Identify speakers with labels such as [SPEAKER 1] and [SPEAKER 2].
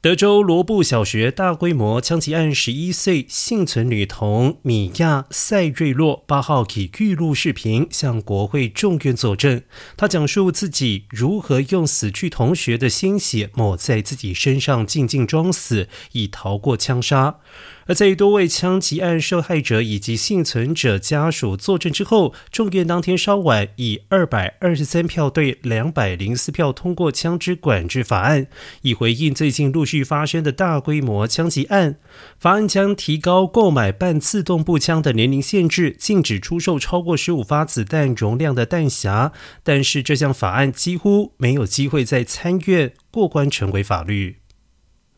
[SPEAKER 1] 德州罗布小学大规模枪击案，十一岁幸存女童米亚·塞瑞洛八号以预录视频向国会众院作证。她讲述自己如何用死去同学的鲜血抹在自己身上，静静装死，以逃过枪杀。而在多位枪击案受害者以及幸存者家属作证之后，众院当天稍晚以二百二十三票对两百零四票通过枪支管制法案，以回应最近陆续发生的大规模枪击案。法案将提高购买半自动步枪的年龄限制，禁止出售超过十五发子弹容量的弹匣。但是这项法案几乎没有机会在参院过关成为法律。